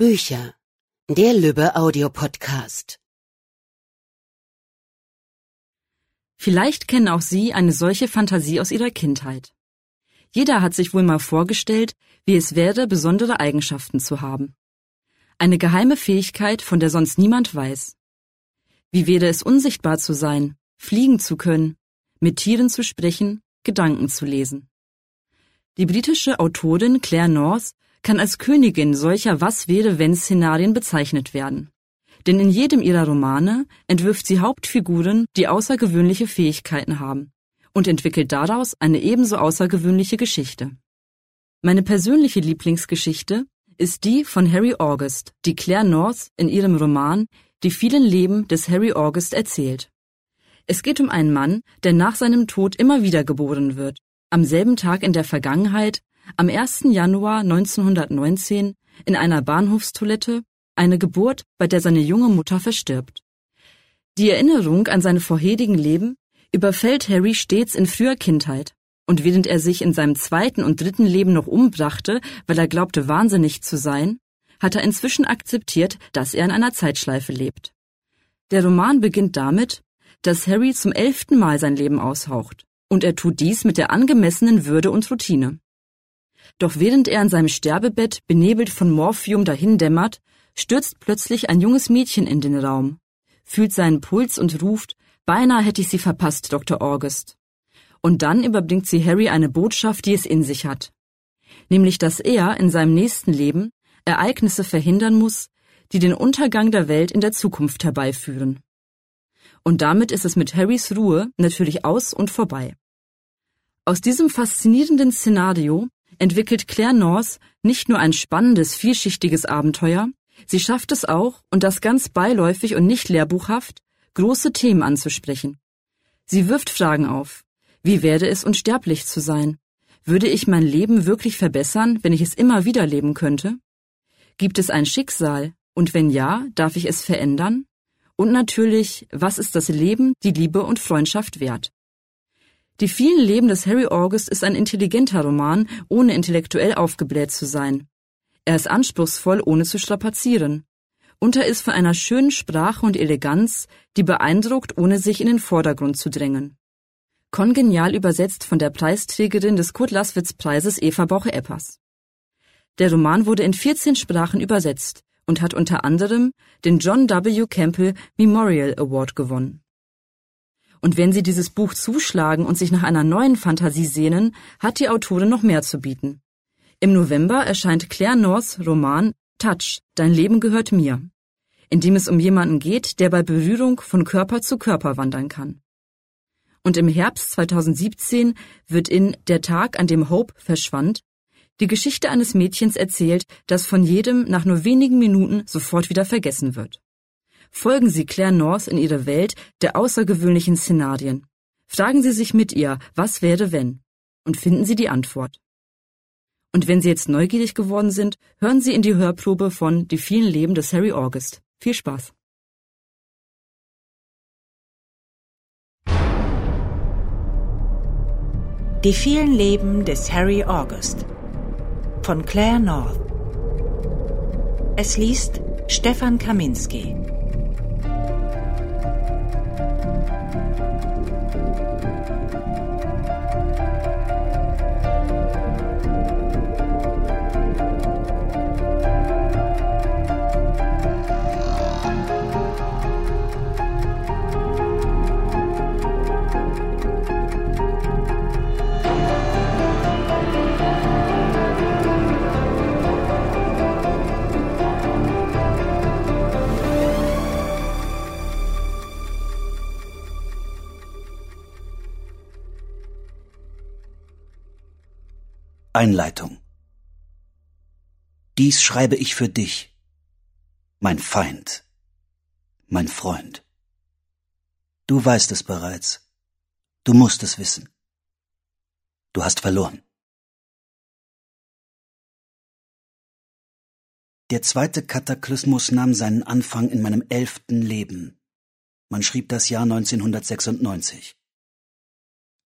Bücher. Der Lübbe Audiopodcast. Vielleicht kennen auch Sie eine solche Fantasie aus Ihrer Kindheit. Jeder hat sich wohl mal vorgestellt, wie es wäre, besondere Eigenschaften zu haben. Eine geheime Fähigkeit, von der sonst niemand weiß. Wie wäre es unsichtbar zu sein, fliegen zu können, mit Tieren zu sprechen, Gedanken zu lesen. Die britische Autorin Claire North kann als Königin solcher Was-wäre-wenn-Szenarien bezeichnet werden. Denn in jedem ihrer Romane entwirft sie Hauptfiguren, die außergewöhnliche Fähigkeiten haben und entwickelt daraus eine ebenso außergewöhnliche Geschichte. Meine persönliche Lieblingsgeschichte ist die von Harry August, die Claire North in ihrem Roman Die vielen Leben des Harry August erzählt. Es geht um einen Mann, der nach seinem Tod immer wieder geboren wird, am selben Tag in der Vergangenheit am 1. Januar 1919 in einer Bahnhofstoilette eine Geburt, bei der seine junge Mutter verstirbt. Die Erinnerung an seine vorherigen Leben überfällt Harry stets in früher Kindheit, und während er sich in seinem zweiten und dritten Leben noch umbrachte, weil er glaubte wahnsinnig zu sein, hat er inzwischen akzeptiert, dass er in einer Zeitschleife lebt. Der Roman beginnt damit, dass Harry zum elften Mal sein Leben aushaucht, und er tut dies mit der angemessenen Würde und Routine. Doch während er an seinem Sterbebett benebelt von Morphium dahindämmert, stürzt plötzlich ein junges Mädchen in den Raum, fühlt seinen Puls und ruft, beinahe hätte ich sie verpasst, Dr. August. Und dann überbringt sie Harry eine Botschaft, die es in sich hat. Nämlich, dass er in seinem nächsten Leben Ereignisse verhindern muss, die den Untergang der Welt in der Zukunft herbeiführen. Und damit ist es mit Harrys Ruhe natürlich aus und vorbei. Aus diesem faszinierenden Szenario entwickelt Claire North nicht nur ein spannendes, vielschichtiges Abenteuer, sie schafft es auch, und das ganz beiläufig und nicht lehrbuchhaft, große Themen anzusprechen. Sie wirft Fragen auf. Wie werde es, unsterblich zu sein? Würde ich mein Leben wirklich verbessern, wenn ich es immer wieder leben könnte? Gibt es ein Schicksal? Und wenn ja, darf ich es verändern? Und natürlich, was ist das Leben, die Liebe und Freundschaft wert? Die vielen Leben des Harry August ist ein intelligenter Roman, ohne intellektuell aufgebläht zu sein. Er ist anspruchsvoll, ohne zu strapazieren. Und er ist von einer schönen Sprache und Eleganz, die beeindruckt, ohne sich in den Vordergrund zu drängen. Kongenial übersetzt von der Preisträgerin des Kurt-Laßwitz-Preises Eva Bauche-Eppers. Der Roman wurde in 14 Sprachen übersetzt und hat unter anderem den John W. Campbell Memorial Award gewonnen. Und wenn Sie dieses Buch zuschlagen und sich nach einer neuen Fantasie sehnen, hat die Autorin noch mehr zu bieten. Im November erscheint Claire Norths Roman Touch, Dein Leben gehört mir, in dem es um jemanden geht, der bei Berührung von Körper zu Körper wandern kann. Und im Herbst 2017 wird in Der Tag, an dem Hope verschwand, die Geschichte eines Mädchens erzählt, das von jedem nach nur wenigen Minuten sofort wieder vergessen wird. Folgen Sie Claire North in ihre Welt der außergewöhnlichen Szenarien. Fragen Sie sich mit ihr, was wäre wenn? Und finden Sie die Antwort. Und wenn Sie jetzt neugierig geworden sind, hören Sie in die Hörprobe von Die vielen Leben des Harry August. Viel Spaß! Die vielen Leben des Harry August von Claire North. Es liest Stefan Kaminski. Einleitung Dies schreibe ich für dich, mein Feind, mein Freund. Du weißt es bereits. Du musst es wissen. Du hast verloren. Der zweite Kataklysmus nahm seinen Anfang in meinem elften Leben. Man schrieb das Jahr 1996.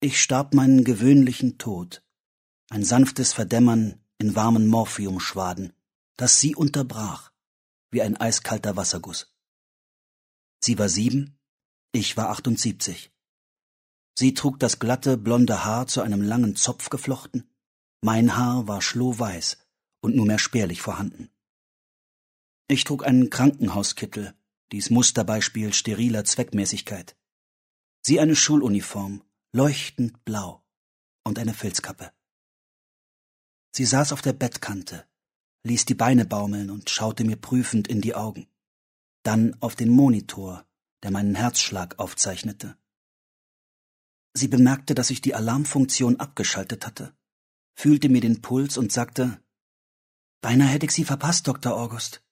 Ich starb meinen gewöhnlichen Tod ein sanftes Verdämmern in warmen Morphiumschwaden, das sie unterbrach, wie ein eiskalter Wasserguss. Sie war sieben, ich war achtundsiebzig. Sie trug das glatte, blonde Haar zu einem langen Zopf geflochten, mein Haar war schlohweiß und nur mehr spärlich vorhanden. Ich trug einen Krankenhauskittel, dies Musterbeispiel steriler Zweckmäßigkeit. Sie eine Schuluniform, leuchtend blau, und eine Filzkappe. Sie saß auf der Bettkante, ließ die Beine baumeln und schaute mir prüfend in die Augen. Dann auf den Monitor, der meinen Herzschlag aufzeichnete. Sie bemerkte, dass ich die Alarmfunktion abgeschaltet hatte, fühlte mir den Puls und sagte, Beinahe hätte ich Sie verpasst, Dr. August.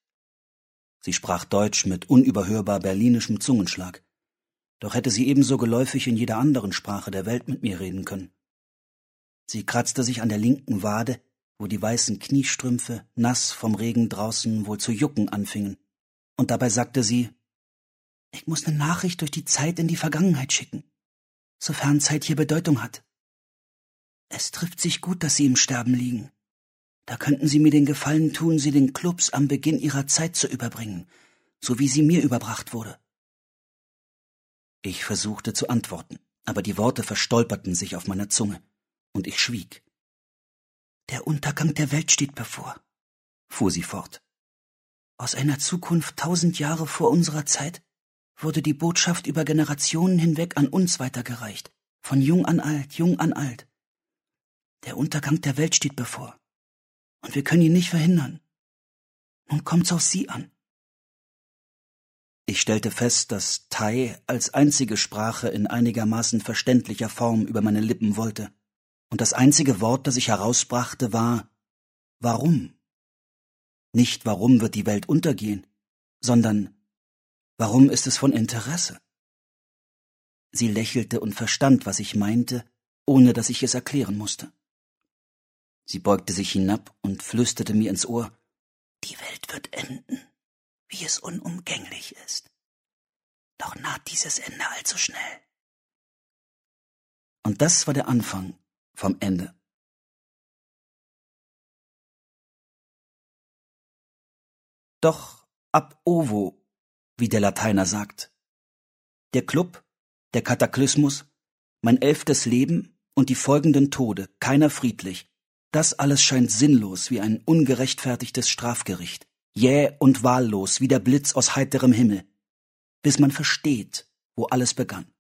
Sie sprach Deutsch mit unüberhörbar berlinischem Zungenschlag. Doch hätte sie ebenso geläufig in jeder anderen Sprache der Welt mit mir reden können. Sie kratzte sich an der linken Wade, wo die weißen Kniestrümpfe, nass vom Regen draußen, wohl zu jucken anfingen. Und dabei sagte sie, ich muss eine Nachricht durch die Zeit in die Vergangenheit schicken, sofern Zeit hier Bedeutung hat. Es trifft sich gut, dass Sie im Sterben liegen. Da könnten Sie mir den Gefallen tun, sie den Clubs am Beginn ihrer Zeit zu überbringen, so wie sie mir überbracht wurde. Ich versuchte zu antworten, aber die Worte verstolperten sich auf meiner Zunge, und ich schwieg. Der Untergang der Welt steht bevor, fuhr sie fort. Aus einer Zukunft tausend Jahre vor unserer Zeit wurde die Botschaft über Generationen hinweg an uns weitergereicht, von jung an alt, jung an alt. Der Untergang der Welt steht bevor und wir können ihn nicht verhindern. Nun kommt's auf Sie an. Ich stellte fest, dass Thai als einzige Sprache in einigermaßen verständlicher Form über meine Lippen wollte, und das einzige Wort, das ich herausbrachte, war Warum? Nicht warum wird die Welt untergehen, sondern warum ist es von Interesse? Sie lächelte und verstand, was ich meinte, ohne dass ich es erklären musste. Sie beugte sich hinab und flüsterte mir ins Ohr Die Welt wird enden, wie es unumgänglich ist. Doch naht dieses Ende allzu schnell. Und das war der Anfang vom Ende. Doch ab ovo, wie der Lateiner sagt. Der Club, der Kataklysmus, mein elftes Leben und die folgenden Tode, keiner friedlich, das alles scheint sinnlos wie ein ungerechtfertigtes Strafgericht, jäh und wahllos wie der Blitz aus heiterem Himmel, bis man versteht, wo alles begann.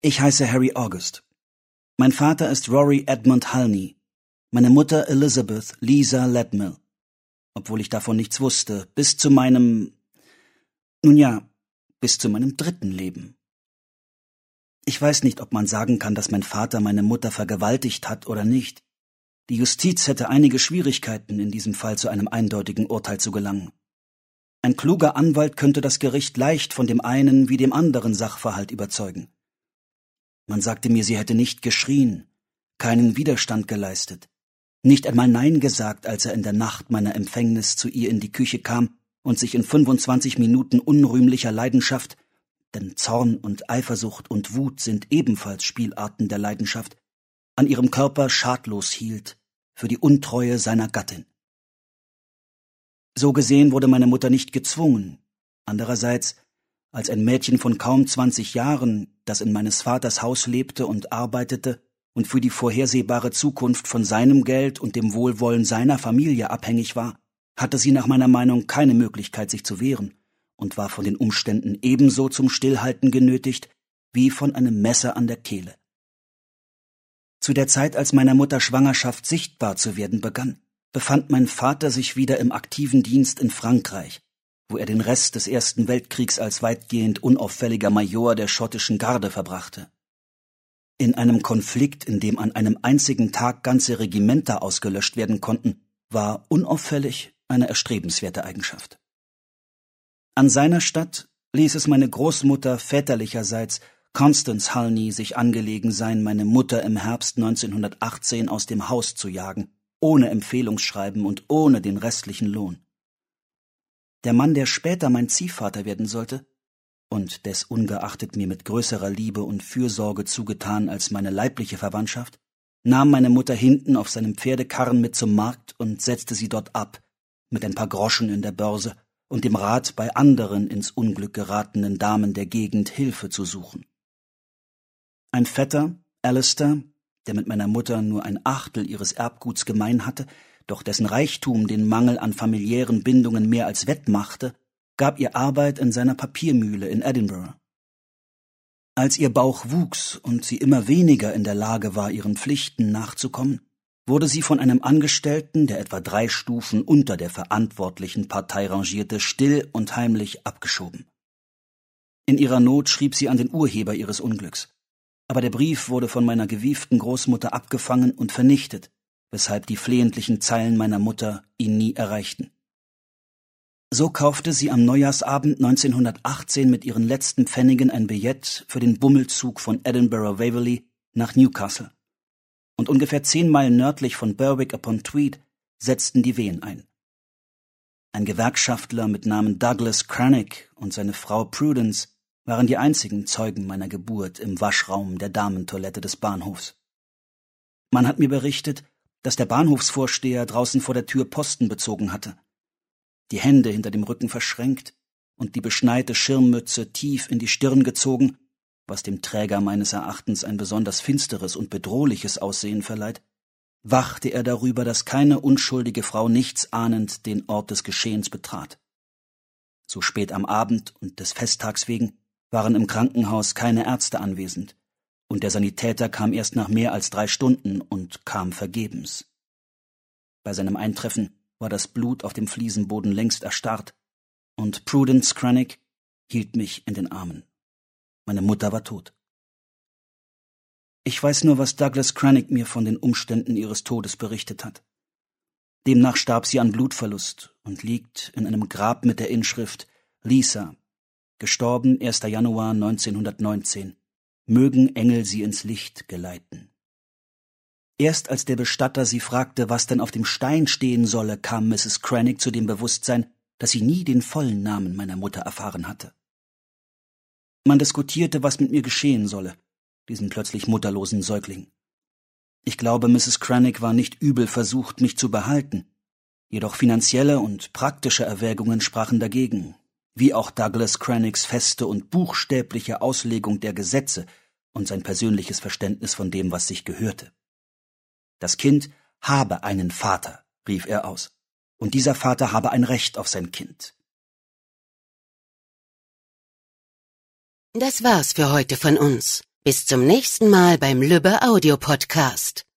Ich heiße Harry August. Mein Vater ist Rory Edmund Halney, meine Mutter Elizabeth Lisa Ledmill, obwohl ich davon nichts wusste, bis zu meinem, nun ja, bis zu meinem dritten Leben. Ich weiß nicht, ob man sagen kann, dass mein Vater meine Mutter vergewaltigt hat oder nicht. Die Justiz hätte einige Schwierigkeiten, in diesem Fall zu einem eindeutigen Urteil zu gelangen. Ein kluger Anwalt könnte das Gericht leicht von dem einen wie dem anderen Sachverhalt überzeugen. Man sagte mir, sie hätte nicht geschrien, keinen Widerstand geleistet, nicht einmal Nein gesagt, als er in der Nacht meiner Empfängnis zu ihr in die Küche kam und sich in 25 Minuten unrühmlicher Leidenschaft denn Zorn und Eifersucht und Wut sind ebenfalls Spielarten der Leidenschaft, an ihrem Körper schadlos hielt für die Untreue seiner Gattin. So gesehen wurde meine Mutter nicht gezwungen. Andererseits, als ein Mädchen von kaum zwanzig Jahren, das in meines Vaters Haus lebte und arbeitete und für die vorhersehbare Zukunft von seinem Geld und dem Wohlwollen seiner Familie abhängig war, hatte sie nach meiner Meinung keine Möglichkeit, sich zu wehren und war von den Umständen ebenso zum Stillhalten genötigt wie von einem Messer an der Kehle. Zu der Zeit, als meiner Mutter Schwangerschaft sichtbar zu werden begann, befand mein Vater sich wieder im aktiven Dienst in Frankreich, wo er den Rest des Ersten Weltkriegs als weitgehend unauffälliger Major der schottischen Garde verbrachte. In einem Konflikt, in dem an einem einzigen Tag ganze Regimenter ausgelöscht werden konnten, war unauffällig eine erstrebenswerte Eigenschaft. An seiner Stadt ließ es meine Großmutter väterlicherseits Constance Halney sich angelegen sein, meine Mutter im Herbst 1918 aus dem Haus zu jagen, ohne Empfehlungsschreiben und ohne den restlichen Lohn. Der Mann, der später mein Ziehvater werden sollte, und des ungeachtet mir mit größerer Liebe und Fürsorge zugetan als meine leibliche Verwandtschaft, nahm meine Mutter hinten auf seinem Pferdekarren mit zum Markt und setzte sie dort ab, mit ein paar Groschen in der Börse und dem Rat, bei anderen ins Unglück geratenen Damen der Gegend Hilfe zu suchen. Ein Vetter, Alistair, der mit meiner Mutter nur ein Achtel ihres Erbguts gemein hatte, doch dessen Reichtum den Mangel an familiären Bindungen mehr als wettmachte, gab ihr Arbeit in seiner Papiermühle in Edinburgh. Als ihr Bauch wuchs und sie immer weniger in der Lage war, ihren Pflichten nachzukommen, wurde sie von einem Angestellten, der etwa drei Stufen unter der verantwortlichen Partei rangierte, still und heimlich abgeschoben. In ihrer Not schrieb sie an den Urheber ihres Unglücks. Aber der Brief wurde von meiner gewieften Großmutter abgefangen und vernichtet, weshalb die flehentlichen Zeilen meiner Mutter ihn nie erreichten. So kaufte sie am Neujahrsabend 1918 mit ihren letzten Pfennigen ein Billett für den Bummelzug von Edinburgh Waverley nach Newcastle und ungefähr zehn Meilen nördlich von Berwick upon Tweed setzten die Wehen ein. Ein Gewerkschaftler mit Namen Douglas Cranick und seine Frau Prudence waren die einzigen Zeugen meiner Geburt im Waschraum der Damentoilette des Bahnhofs. Man hat mir berichtet, dass der Bahnhofsvorsteher draußen vor der Tür Posten bezogen hatte, die Hände hinter dem Rücken verschränkt und die beschneite Schirmmütze tief in die Stirn gezogen was dem Träger meines Erachtens ein besonders finsteres und bedrohliches Aussehen verleiht, wachte er darüber, dass keine unschuldige Frau nichts ahnend den Ort des Geschehens betrat. So spät am Abend und des Festtags wegen waren im Krankenhaus keine Ärzte anwesend, und der Sanitäter kam erst nach mehr als drei Stunden und kam vergebens. Bei seinem Eintreffen war das Blut auf dem Fliesenboden längst erstarrt, und Prudence Cranick hielt mich in den Armen. Meine Mutter war tot. Ich weiß nur, was Douglas Cranick mir von den Umständen ihres Todes berichtet hat. Demnach starb sie an Blutverlust und liegt in einem Grab mit der Inschrift Lisa, gestorben 1. Januar 1919. Mögen Engel sie ins Licht geleiten. Erst als der Bestatter sie fragte, was denn auf dem Stein stehen solle, kam Mrs. Cranick zu dem Bewusstsein, dass sie nie den vollen Namen meiner Mutter erfahren hatte. Man diskutierte, was mit mir geschehen solle, diesem plötzlich mutterlosen Säugling. Ich glaube, Mrs. Cranick war nicht übel versucht, mich zu behalten. Jedoch finanzielle und praktische Erwägungen sprachen dagegen, wie auch Douglas Cranicks feste und buchstäbliche Auslegung der Gesetze und sein persönliches Verständnis von dem, was sich gehörte. Das Kind habe einen Vater, rief er aus, und dieser Vater habe ein Recht auf sein Kind. Das war's für heute von uns. Bis zum nächsten Mal beim Lübbe Audio Podcast.